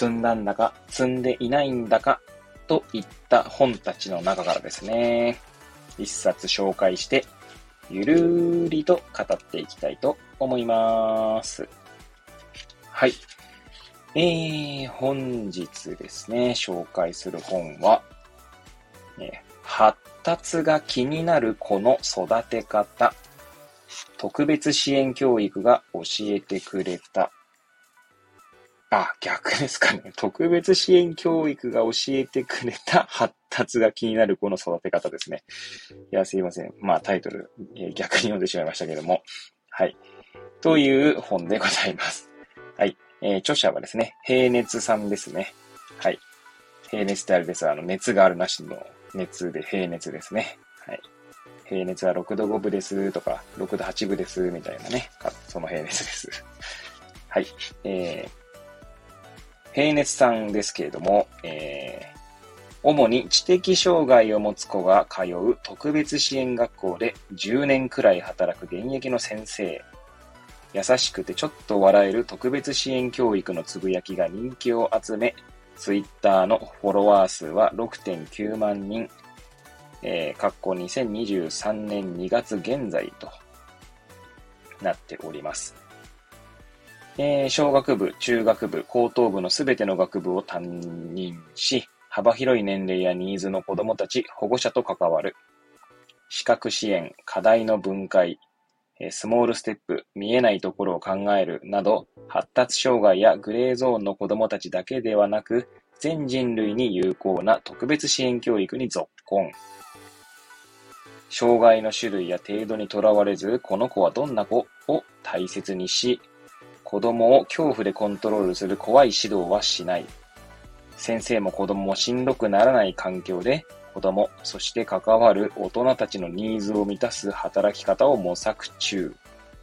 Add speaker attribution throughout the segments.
Speaker 1: 積んだんだか積んでいないんだかといった本たちの中からですね、一冊紹介してゆるーりと語っていきたいと思います。はい。えー、本日ですね、紹介する本は、ね、発達が気になる子の育て方、特別支援教育が教えてくれたあ、逆ですかね。特別支援教育が教えてくれた発達が気になる子の育て方ですね。いや、すいません。まあ、タイトル、えー、逆に読んでしまいましたけども。はい。という本でございます。はい。えー、著者はですね、平熱さんですね。はい。平熱ってあれです。あの、熱があるなしの熱で平熱ですね。はい。平熱は6度5分ですとか、6度8分ですみたいなね。その平熱です。はい。えー、平熱さんですけれども、えー、主に知的障害を持つ子が通う特別支援学校で10年くらい働く現役の先生。優しくてちょっと笑える特別支援教育のつぶやきが人気を集め、ツイッターのフォロワー数は6.9万人、えー、括弧2023年2月現在となっております。えー、小学部、中学部、高等部のすべての学部を担任し、幅広い年齢やニーズの子供たち、保護者と関わる。資格支援、課題の分解、スモールステップ、見えないところを考えるなど、発達障害やグレーゾーンの子供たちだけではなく、全人類に有効な特別支援教育に続婚。障害の種類や程度にとらわれず、この子はどんな子を大切にし、子供を恐怖でコントロールする怖い指導はしない。先生も子供もしんどくならない環境で、子供、そして関わる大人たちのニーズを満たす働き方を模索中。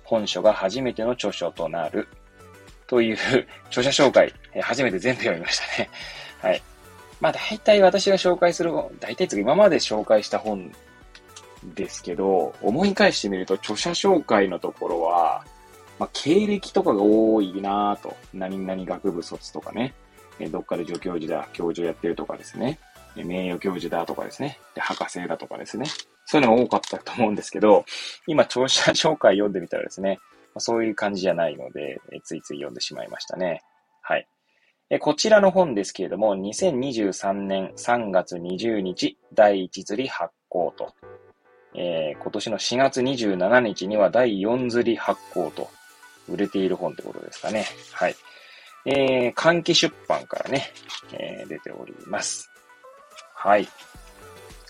Speaker 1: 本書が初めての著書となる。という著者紹介、初めて全部読みましたね。はい。まあ大体私が紹介する、大体今まで紹介した本ですけど、思い返してみると著者紹介のところは、まあ、経歴とかが多いなぁと。何々学部卒とかね。どっかで助教授だ、教授やってるとかですね。名誉教授だとかですね。で、博士だとかですね。そういうのが多かったと思うんですけど、今、聴者紹介読んでみたらですね、ま、そういう感じじゃないので、ついつい読んでしまいましたね。はい。こちらの本ですけれども、2023年3月20日、第1釣り発行と、えー、今年の4月27日には第4釣り発行と売れている本ってことですかね。はい。えー、換気出版からね、えー、出ております。はい。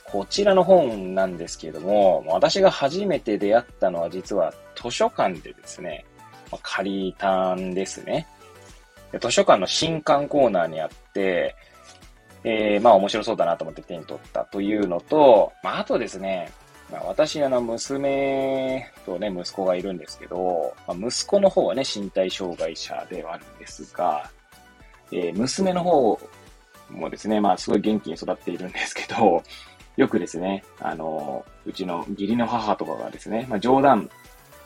Speaker 1: こちらの本なんですけれども、私が初めて出会ったのは実は図書館でですね、まあ、借りたんですねで。図書館の新刊コーナーにあって、えー、まあ面白そうだなと思って手に取ったというのと、まああとですね、まあ、私、あの、娘とね、息子がいるんですけど、まあ、息子の方はね、身体障害者ではあるんですが、えー、娘の方もですね、まあ、すごい元気に育っているんですけど、よくですね、あの、うちの義理の母とかがですね、まあ、冗談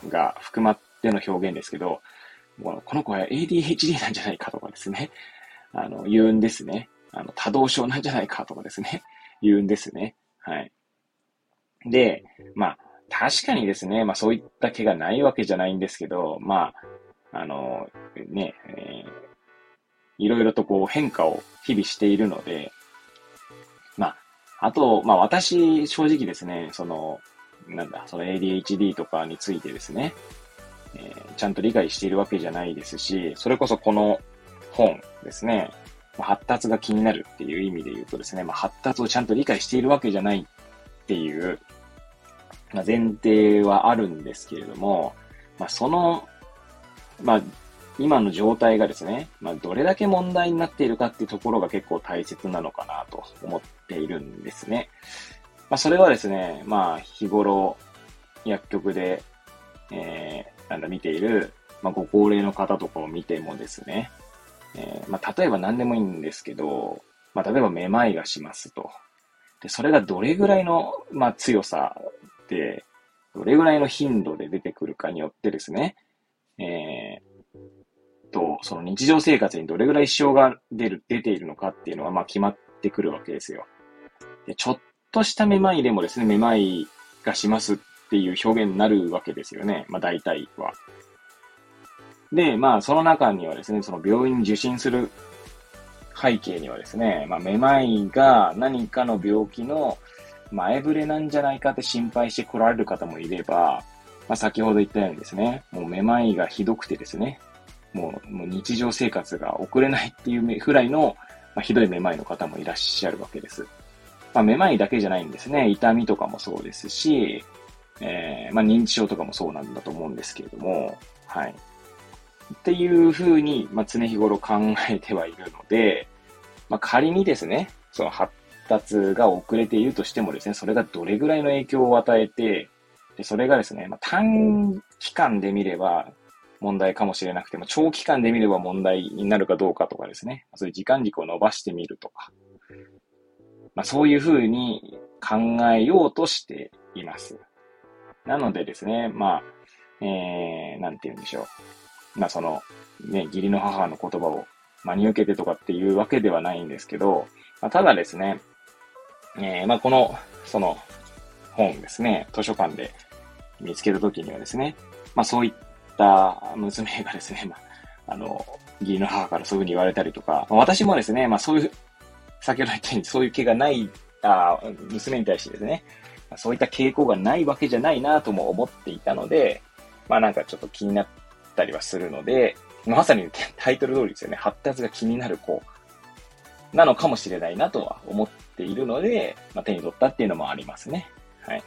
Speaker 1: が含まっての表現ですけど、この子は ADHD なんじゃないかとかですね、あの、言うんですね。あの、多動症なんじゃないかとかですね、言うんですね。はい。で、まあ、確かにですね、まあそういった毛がないわけじゃないんですけど、まあ、あの、ね、えー、いろいろとこう変化を日々しているので、まあ、あと、まあ私、正直ですね、その、なんだ、その ADHD とかについてですね、えー、ちゃんと理解しているわけじゃないですし、それこそこの本ですね、発達が気になるっていう意味で言うとですね、まあ、発達をちゃんと理解しているわけじゃないっていう、まあ、前提はあるんですけれども、まあ、その、まあ、今の状態がですね、まあ、どれだけ問題になっているかっていうところが結構大切なのかなと思っているんですね。まあ、それはですね、まあ、日頃、薬局で、えー、なんだ、見ている、まあ、ご高齢の方とかを見てもですね、えー、まあ、例えば何でもいいんですけど、まあ、例えばめまいがしますと。で、それがどれぐらいの、まあ、強さで、どれぐらいの頻度で出てくるかによってですね、えー、と、その日常生活にどれぐらい支障が出る、出ているのかっていうのは、まあ、決まってくるわけですよ。で、ちょっとしためまいでもですね、めまいがしますっていう表現になるわけですよね。まあ、大体は。で、まあ、その中にはですね、その病院受診する背景にはですね、まあ、めまいが何かの病気の前触れなんじゃないかって心配して来られる方もいれば、まあ、先ほど言ったようにですね、もうめまいがひどくてですね、もうもう日常生活が送れないっていうぐらいの、まあ、ひどいめまいの方もいらっしゃるわけです。まあ、めまいだけじゃないんですね。痛みとかもそうですし、えー、まあ、認知症とかもそうなんだと思うんですけれども、はい。っていうふうに、まあ、常日頃考えてはいるので、まあ、仮にですね、その発達が遅れているとしてもですね、それがどれぐらいの影響を与えて、でそれがですね、まあ、短期間で見れば問題かもしれなくても、長期間で見れば問題になるかどうかとかですね、そういう時間軸を伸ばしてみるとか、まあ、そういうふうに考えようとしています。なのでですね、まあ、えー、なんて言うんでしょう。まあその、ね、義理の母の言葉を真に受けてとかっていうわけではないんですけど、まあ、ただですね、えー、まあこの、その、本ですね、図書館で見つけたときにはですね、まあそういった娘がですね、まあ、あの、義理の母からそういうふうに言われたりとか、まあ、私もですね、まあそういう、先ほど言ったようにそういう気がない、あ娘に対してですね、まそういった傾向がないわけじゃないなとも思っていたので、まあなんかちょっと気になったりはするので、まさにタイトル通りですよね。発達が気になる子なのかもしれないなとは思っているので、まあ、手に取ったっていうのもありますね。はい。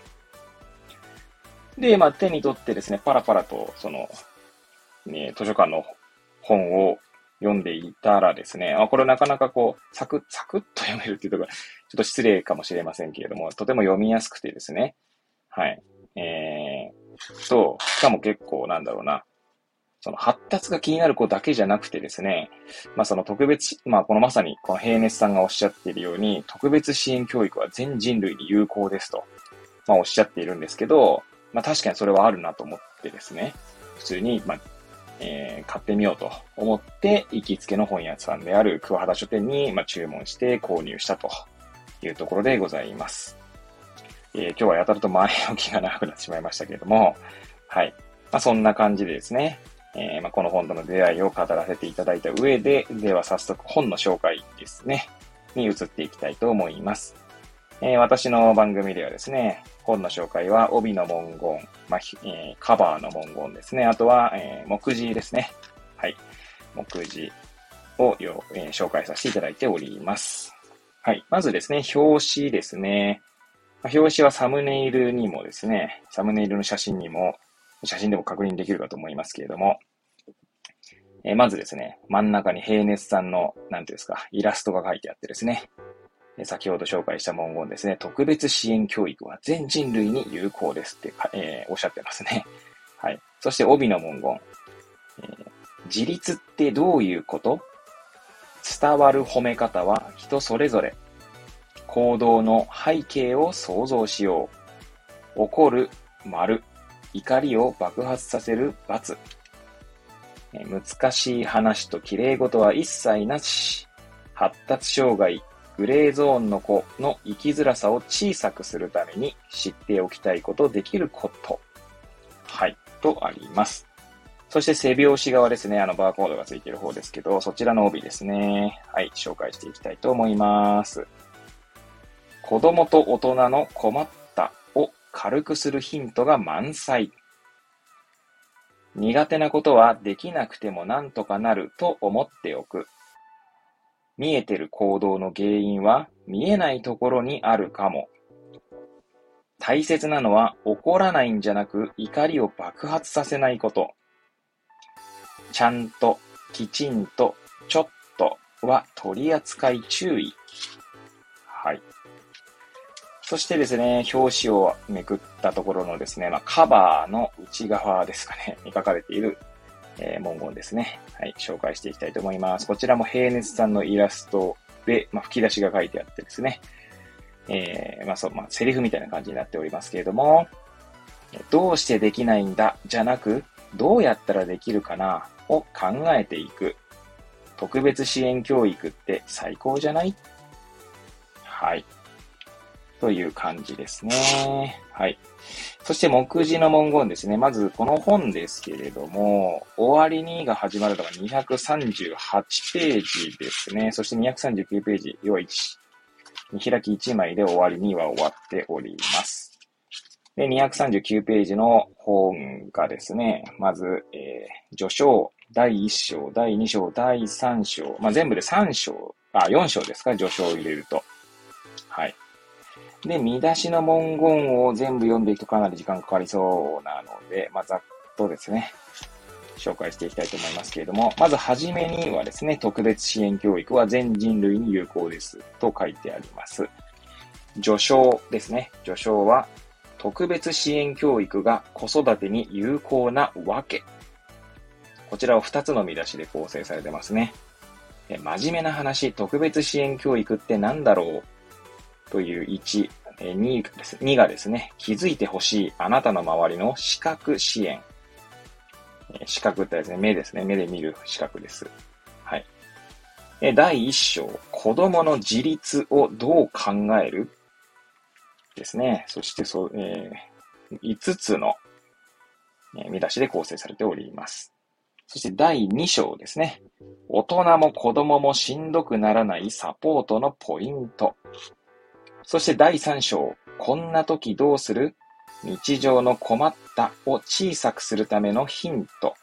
Speaker 1: で、まあ、手に取ってですね、パラパラと、その、ね、図書館の本を読んでいたらですね、あ、これなかなかこう、サクッ、サクッと読めるっていうところ、ちょっと失礼かもしれませんけれども、とても読みやすくてですね、はい。えー、と、しかも結構なんだろうな、その発達が気になる子だけじゃなくてですね、まあその特別、まあこのまさにこの平熱さんがおっしゃっているように、特別支援教育は全人類に有効ですと、まあおっしゃっているんですけど、まあ確かにそれはあるなと思ってですね、普通に、まあ、えー、買ってみようと思って、行きつけの本屋さんである桑原書店に、まあ、注文して購入したというところでございます。えー、今日はやたらと前置きが長くなってしまいましたけれども、はい。まあ、そんな感じでですね、えー、まあ、この本との出会いを語らせていただいた上で、では早速本の紹介ですね、に移っていきたいと思います。えー、私の番組ではですね、本の紹介は帯の文言、まあえー、カバーの文言ですね、あとは、えー、目次ですね。はい。目次をよ、え、紹介させていただいております。はい。まずですね、表紙ですね。ま、表紙はサムネイルにもですね、サムネイルの写真にも写真でも確認できるかと思いますけれども、えー、まずですね、真ん中に平熱さんの、なんていうんですか、イラストが書いてあってですね、先ほど紹介した文言ですね、特別支援教育は全人類に有効ですって、えー、おっしゃってますね。はい。そして帯の文言、えー、自立ってどういうこと？伝わる褒め方は人それぞれ。行動の背景を想像しよう。怒る、丸。怒りを爆発させる罰。難しい話と綺麗事は一切なし。発達障害、グレーゾーンの子の生きづらさを小さくするために知っておきたいこと、できること。はい、とあります。そして背表紙側ですね。あのバーコードがついてる方ですけど、そちらの帯ですね。はい、紹介していきたいと思います。子供と大人の困っ軽くするヒントが満載。苦手なことはできなくてもなんとかなると思っておく。見えてる行動の原因は見えないところにあるかも。大切なのは怒らないんじゃなく怒りを爆発させないこと。ちゃんと、きちんと、ちょっとは取り扱い注意。はい。そしてですね、表紙をめくったところのですね、まあ、カバーの内側ですかね、に書かれている、えー、文言ですね。はい、紹介していきたいと思います。こちらも平熱さんのイラストで、まあ、吹き出しが書いてあってですね、えー、まあそう、まあ、セリフみたいな感じになっておりますけれども、どうしてできないんだ？じゃなく、どうやったらできるかな？を考えていく。特別支援教育って最高じゃない？はい。という感じですね。はい。そして目次の文言ですね。まずこの本ですけれども、終わりにが始まるのが238ページですね。そして239ページ、要は1、見開き1枚で終わりには終わっております。で、239ページの本がですね、まず、えー、序章、第1章、第2章、第3章、まあ、全部で3章、あ、4章ですか、序章を入れると。はい。で、見出しの文言を全部読んでいくとかなり時間かかりそうなので、まあ、ざっとですね、紹介していきたいと思いますけれども、まずはじめにはですね、特別支援教育は全人類に有効ですと書いてあります。序章ですね。序章は、特別支援教育が子育てに有効なわけ。こちらを2つの見出しで構成されてますね。真面目な話、特別支援教育って何だろうという1、2です ,2 がですね、気づいてほしいあなたの周りの視覚支援。視覚ってですね、目ですね。目で見る視覚です。はい。第1章、子供の自立をどう考える？ですね。そしてそう、えー、5つの、え見出しで構成されております。そして第2章ですね。大人も子供もしんどくならないサポートのポイント。そして第3章、こんな時どうする？日常の困ったを小さくするためのヒント。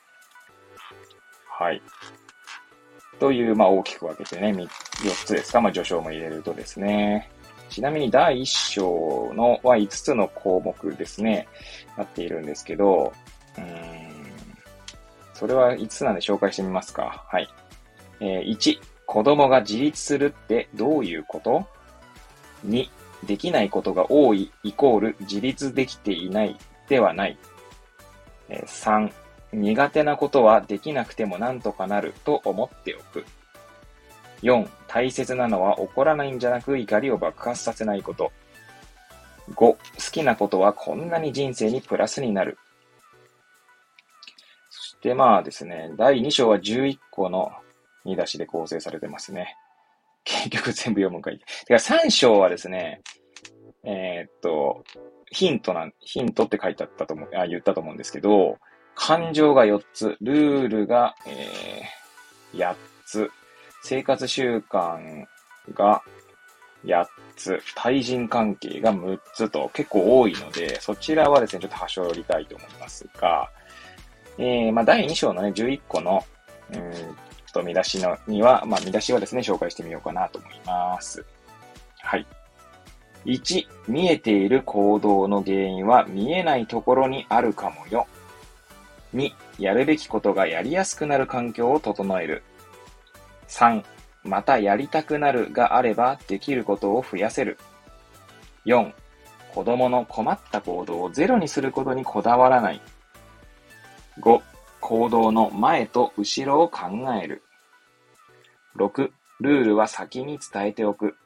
Speaker 1: はい。という、まあ大きく分けてね、4つですか？まあ序章も入れるとですね。ちなみに第1章のは5つの項目ですね、なっているんですけど、うん、それは5つなんで紹介してみますか？はい。えー、1、子供が自立するってどういうこと？?2、できないことが多いイコール自立できていないではない。3、苦手なことはできなくてもなんとかなると思っておく。4、大切なのは怒らないんじゃなく怒りを爆発させないこと。5、好きなことはこんなに人生にプラスになる。そしてまあですね、第2章は11個の見出しで構成されてますね。結局全部読むかい。てか3章はですね、えー、っと、ヒントな、ヒントって書いてあったと思う、あ、言ったと思うんですけど、感情が4つ、ルールが、えー、8つ、生活習慣が8つ、対人関係が6つと結構多いので、そちらはですね、ちょっと端折りたいと思いますが、えー、まあ、第2章のね、11個の、うんと、見出しの、には、まあ、見出しはですね、紹介してみようかなと思います。はい。1、見えている行動の原因は見えないところにあるかもよ。2、やるべきことがやりやすくなる環境を整える。3、またやりたくなるがあればできることを増やせる。4、子供の困った行動をゼロにすることにこだわらない。5、行動の前と後ろを考える。6、ルールは先に伝えておく。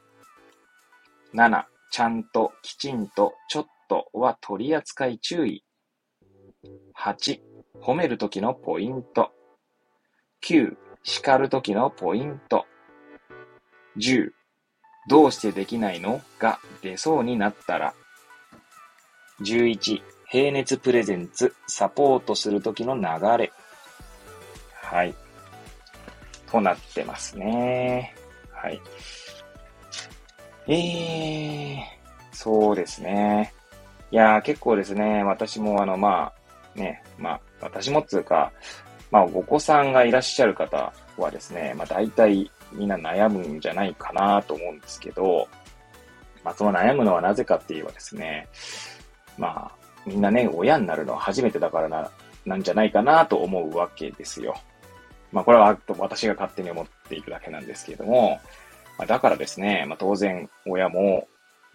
Speaker 1: 7、ちゃんと、きちんと、ちょっとは取り扱い注意。8、褒めるときのポイント。9、叱るときのポイント。10、どうしてできないのが出そうになったら。11、平熱プレゼンツ、サポートするときの流れ。はい。となってますね。はい。えー、そうですね。いやー、結構ですね、私もあの、まあ、ね、まあ、私もっつうか、まあ、お子さんがいらっしゃる方はですね、まあ、大体みんな悩むんじゃないかなと思うんですけど、まあ、その悩むのはなぜかって言えばですね、まあ、みんなね、親になるのは初めてだからな、なんじゃないかなと思うわけですよ。まあ、これは私が勝手に思っているだけなんですけれども、まあ、だからですね、まあ、当然親も、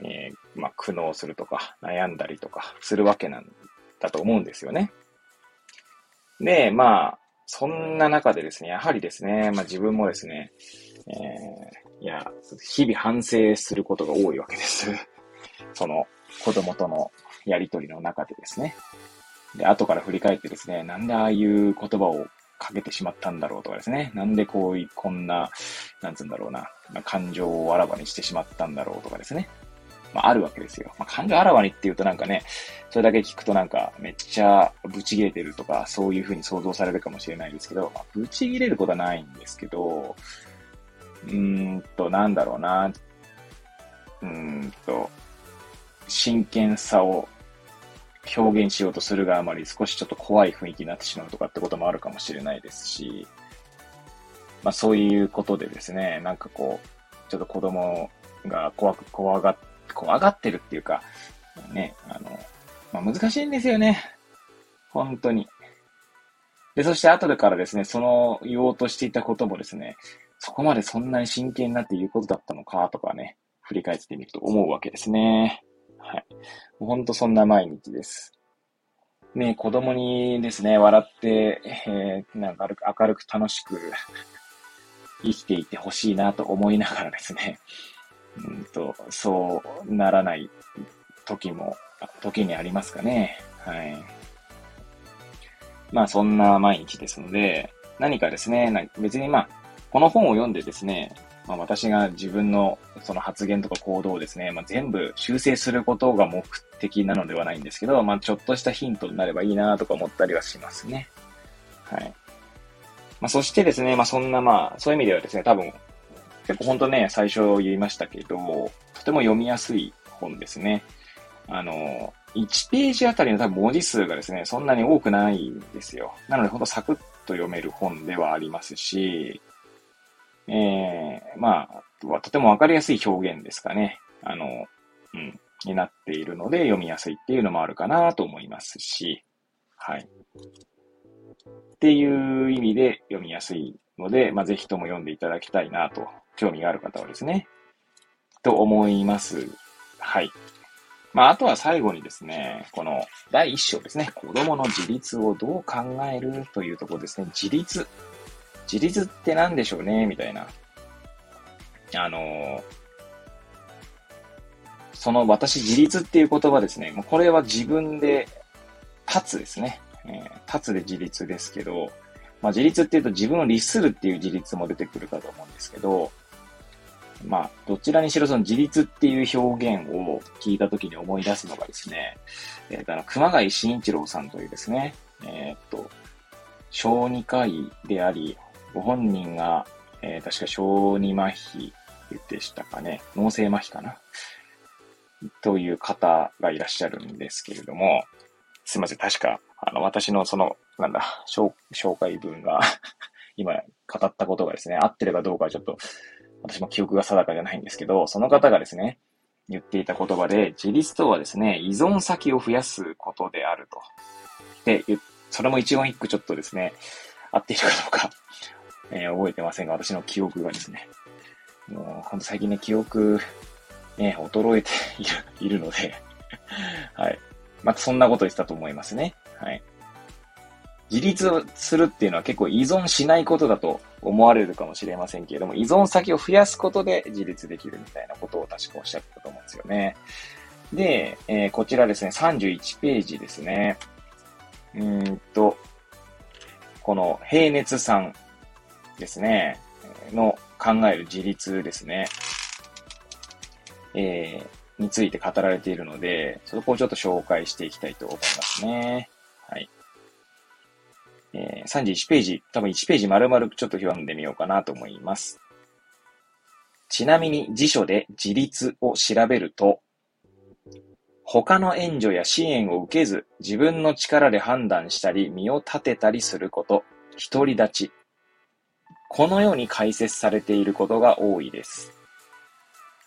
Speaker 1: えー、まあ、苦悩するとか悩んだりとかするわけなんだと思うんですよね。で、まあ、そんな中でですね、やはりですね、まあ自分もですね、えー、いや、日々反省することが多いわけです。その子供とのやりとりの中でですね。で、後から振り返ってですね、なんでああいう言葉をかけてしまったんだろうとかですね。なんでこういう、こんな、なんつうんだろうな、感情をあらわにしてしまったんだろうとかですね。まあ、あるわけですよ。まあ、感情あらわにって言うとなんかね、それだけ聞くとなんか、めっちゃブチ切れてるとか、そういう風に想像されるかもしれないですけど、まあ、ブチ切れることはないんですけど、うーんと、なんだろうな、うーんと、真剣さを表現しようとするがあまり少しちょっと怖い雰囲気になってしまうとかってこともあるかもしれないですし、まあそういうことでですね、なんかこう、ちょっと子供が怖く、怖が怖がってるっていうか、ね、あの、まあ、難しいんですよね。本当に。で、そして後でからですね、その言おうとしていたこともですね、そこまでそんなに真剣になって言うことだったのかとかね、振り返ってみると思うわけですね。はい。ほんとそんな毎日です。ね、子供にですね、笑って、えー、なんか明るく楽しく 生きていてほしいなと思いながらですね、うんと、そうならない時も、時にありますかね。はい。まあそんな毎日ですので、何かですね、別にまあ、この本を読んでですね、まあ、私が自分のその発言とか行動をですね、まあ、全部修正することが目的なのではないんですけど、まあ、ちょっとしたヒントになればいいなとか思ったりはしますね。はい。まあ、そしてですね、まあ、そんなまあ、そういう意味ではですね、多分、結構本当ね、最初言いましたけど、とても読みやすい本ですね。あの、1ページあたりの多分文字数がですね、そんなに多くないんですよ。なので、ほんとサクッと読める本ではありますし、えー、まあ、とてもわかりやすい表現ですかね。あの、うん、になっているので読みやすいっていうのもあるかなと思いますし、はい。っていう意味で読みやすいので、まあ、ぜひとも読んでいただきたいなと興味がある方はですね、と思います。はい。まあ、あとは最後にですね、この第一章ですね、子供の自立をどう考えるというところですね、自立。自立って何でしょうね、みたいな。あのその私自立っていう言葉ですね、もうこれは自分で立つですね。えー、立つで自立ですけど、まあ、自立っていうと自分を律するっていう自立も出てくるかと思うんですけど、まあ、どちらにしろその自立っていう表現を聞いたときに思い出すのがですね、え、ー、あの、熊谷慎一郎さんというですね、えっ、と、小児科医であり、ご本人が、えー、確か小児麻痺でしたかね、脳性麻痺かな、という方がいらっしゃるんですけれども、すいません、確か、あの、私のその、なんだ、紹介文が 今語ったことがですね、合ってるかどうかはちょっと私も記憶が定かじゃないんですけど、その方がですね、言っていた言葉で、自立とはですね、依存先を増やすことであると。で、それも一言一句ちょっとですね、合っているかどうか、えー、覚えてませんが、私の記憶がですね、もう、ほんと最近ね、記憶、ね、衰えている、いるので はい。またそんなこと言ってたと思いますね。はい。自立するっていうのは結構依存しないことだと思われるかもしれませんけれども、依存先を増やすことで自立できるみたいなことを確かおっしゃったと思うんですよね。で、えー、こちらですね、31ページですね。うんと、この平熱さんですね、の考える自立ですね。えー、について語られているので、そこをちょっと紹介していきたいと思いますね。はい。えー、31ページ、多分1ページ丸々ちょっと読んでみようかなと思います。ちなみに辞書で自立を調べると、他の援助や支援を受けず、自分の力で判断したり、身を立てたりすること、独り立ち。このように解説されていることが多いです。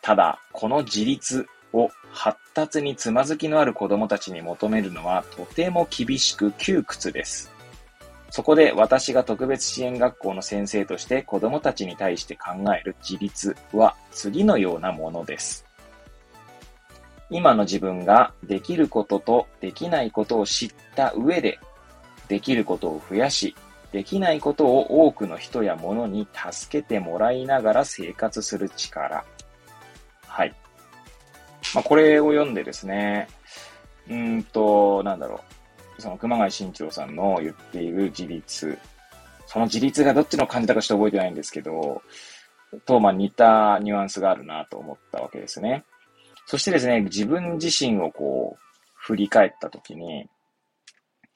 Speaker 1: ただ、この自立を発達につまずきのある子供たちに求めるのはとても厳しく窮屈です。そこで私が特別支援学校の先生として子供たちに対して考える自立は次のようなものです。今の自分ができることとできないことを知った上で、できることを増やし、できないことを多くの人や物に助けてもらいながら生活する力。はい。まあ、これを読んでですね、うんと、なんだろう。その熊谷慎一郎さんの言っている自立。その自立がどっちの感じだかちょっと覚えてないんですけど、と、まあ似たニュアンスがあるなと思ったわけですね。そしてですね、自分自身をこう、振り返ったときに、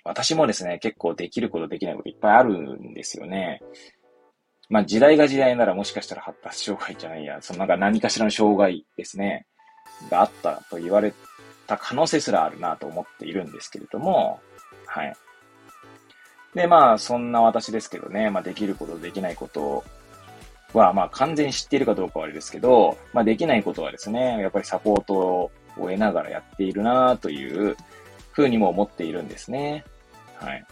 Speaker 1: 私もですね、結構できることできないこといっぱいあるんですよね。まあ時代が時代ならもしかしたら発達障害じゃないや、そのなんか何かしらの障害ですね、があったと言われた可能性すらあるなと思っているんですけれども、はい。で、まあそんな私ですけどね、まあできることできないことは、まあ完全に知っているかどうかはあれですけど、まあできないことはですね、やっぱりサポートを得ながらやっているなというふうにも思っているんですね。はい。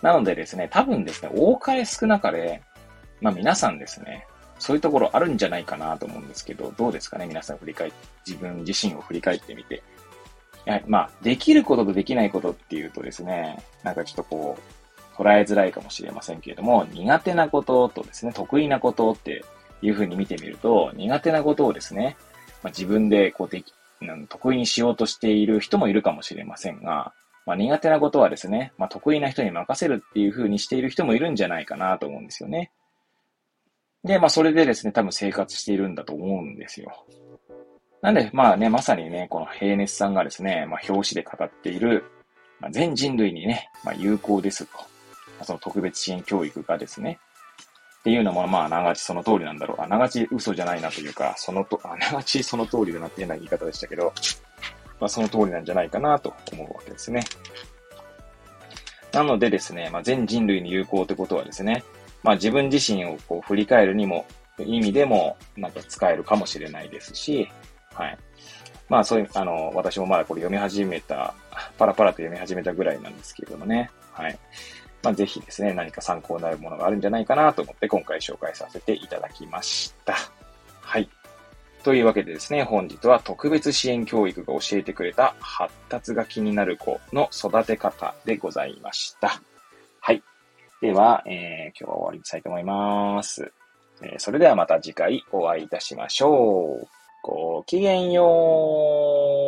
Speaker 1: なのでですね、多分ですね、多かれ少なかれ、まあ皆さんですね、そういうところあるんじゃないかなと思うんですけど、どうですかね皆さん振り返って、自分自身を振り返ってみて。まあ、できることとできないことっていうとですね、なんかちょっとこう、捉えづらいかもしれませんけれども、苦手なこととですね、得意なことっていうふうに見てみると、苦手なことをですね、まあ、自分でこうでき、得意にしようとしている人もいるかもしれませんが、まあ、苦手なことはですね、まあ、得意な人に任せるっていう風にしている人もいるんじゃないかなと思うんですよね。で、まあ、それでですね、多分生活しているんだと思うんですよ。なんで、まあね、まさにね、この平熱さんがですね、まあ、表紙で語っている、まあ、全人類にね、まあ、有効ですと。まあ、その特別支援教育がですね、っていうのも、まあ、あながちその通りなんだろう。あながち嘘じゃないなというか、そのと、あながちその通りだなっていうような言い方でしたけど、まあ、その通りなんじゃないかなと思うわけですね。なのでですね、まあ、全人類に有効ってことはですね、まあ、自分自身をこう振り返るにも、意味でも、なんか使えるかもしれないですし、はい。まあ、そういう、あの、私もまだこれ読み始めた、パラパラと読み始めたぐらいなんですけれどもね、はい。まあ、ぜひですね、何か参考になるものがあるんじゃないかなと思って今回紹介させていただきました。はい。というわけでですね、本日は特別支援教育が教えてくれた発達が気になる子の育て方でございました。はい。では、えー、今日は終わりにしたいと思います。えー、それではまた次回お会いいたしましょう。ごきげんよう。